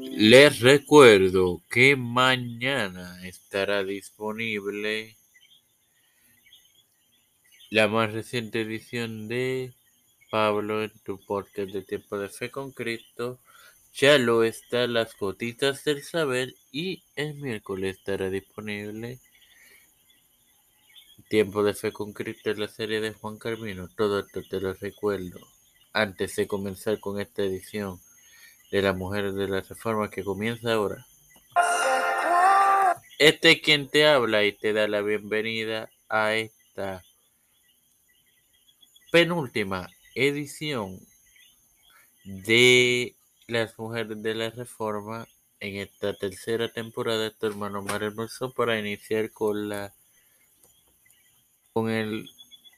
Les recuerdo que mañana estará disponible la más reciente edición de Pablo en tu podcast de Tiempo de Fe con Cristo. Ya lo está Las Gotitas del Saber y el miércoles estará disponible Tiempo de Fe con Cristo en la serie de Juan Carmino. Todo esto te lo recuerdo antes de comenzar con esta edición de las mujeres de la reforma que comienza ahora. Este es quien te habla y te da la bienvenida a esta penúltima edición de las mujeres de la reforma en esta tercera temporada de tu hermano Mar Hermoso para iniciar con la con el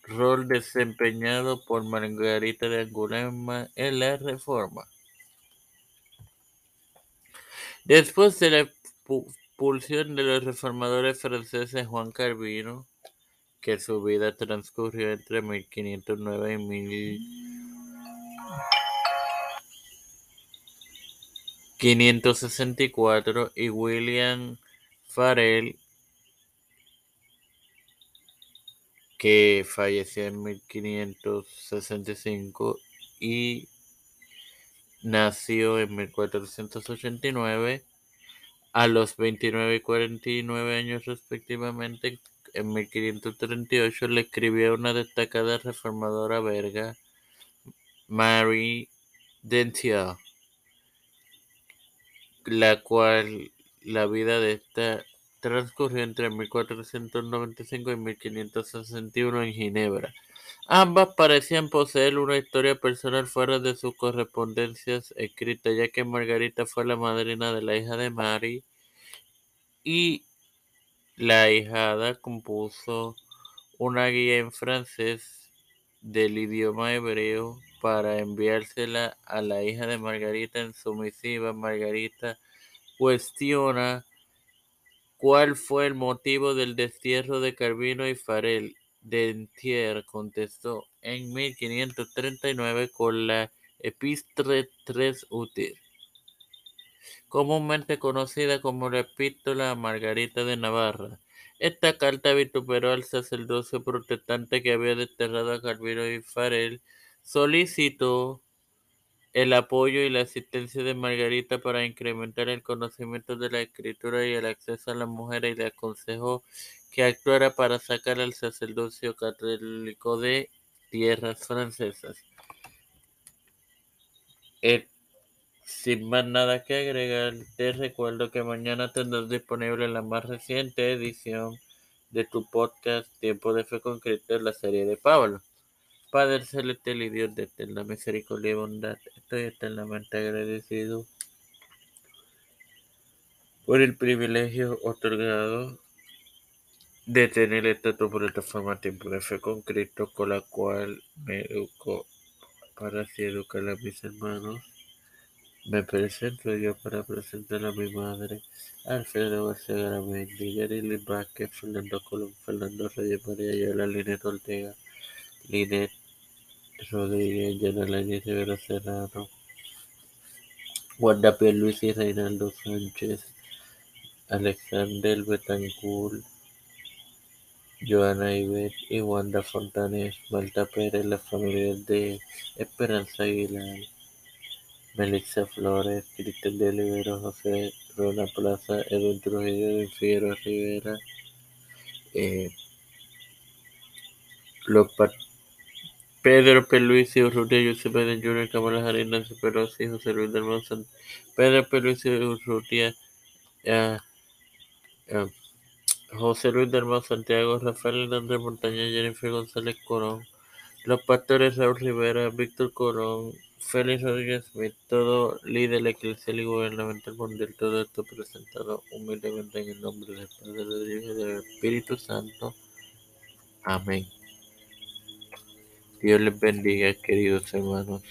rol desempeñado por Margarita de Angulema en la reforma. Después de la expulsión de los reformadores franceses Juan Calvino, que su vida transcurrió entre 1509 y 1564, y William Farel, que falleció en 1565 y nació en 1489 a los 29 y 49 años respectivamente. En 1538 le escribió una destacada reformadora belga, Marie Dentier, la cual la vida de esta transcurrió entre 1495 y 1561 en Ginebra. Ambas parecían poseer una historia personal fuera de sus correspondencias escritas, ya que Margarita fue la madrina de la hija de Mary y la hijada compuso una guía en francés del idioma hebreo para enviársela a la hija de Margarita en su misiva. Margarita cuestiona cuál fue el motivo del destierro de Calvino y Farel Dentier contestó en 1539 con la Epístola tres útil, comúnmente conocida como la Epístola Margarita de Navarra. Esta carta vituperó al sacerdocio protestante que había desterrado a Calvino y Farel, solicitó el apoyo y la asistencia de Margarita para incrementar el conocimiento de la escritura y el acceso a las mujeres y le aconsejó que actuara para sacar al sacerdocio católico de tierras francesas. Eh, sin más nada que agregar, te recuerdo que mañana tendrás disponible la más reciente edición de tu podcast Tiempo de Fe Concreta en la serie de Pablo. Padre celestial y Dios de eterna misericordia y bondad, estoy eternamente agradecido por el privilegio otorgado de tener esta tu plataforma Tiempo de Fe con Cristo, con la cual me educo para así educar a mis hermanos. Me presento yo para presentar a mi madre, Alfredo García Garamendi, Yarili Vázquez, Fernando Colón, Fernando Reyes María Yola, Linet Ortega, Linet Rodríguez, Yanalañez Rivera Serrano, Wanda Luis y Reinaldo Sánchez, Alexander Betancourt, Joana Ibet y Wanda Fontanes, Malta Pérez, la familia de Esperanza Aguilar, Melissa Flores, Cristian de Olivero, José Rona Plaza, Edwin Trujillo, Figueroa Rivera, eh, Pedro Peluisi Urrutia, Jr., Kamala Harris, Nancy Pelosi, José Luis Monte, Pedro Peluisi Urrutia, José Luis del Monte, Santiago, Rafael Hernández Montaña, Jennifer González Corón, los pastores Raúl Rivera, Víctor Corón, Félix Rodríguez Smith, todo líder eclesial y gubernamental mundial, todo esto presentado humildemente en el nombre del Padre, del Hijo y del Espíritu Santo. Amén. Dios les bendiga, queridos hermanos.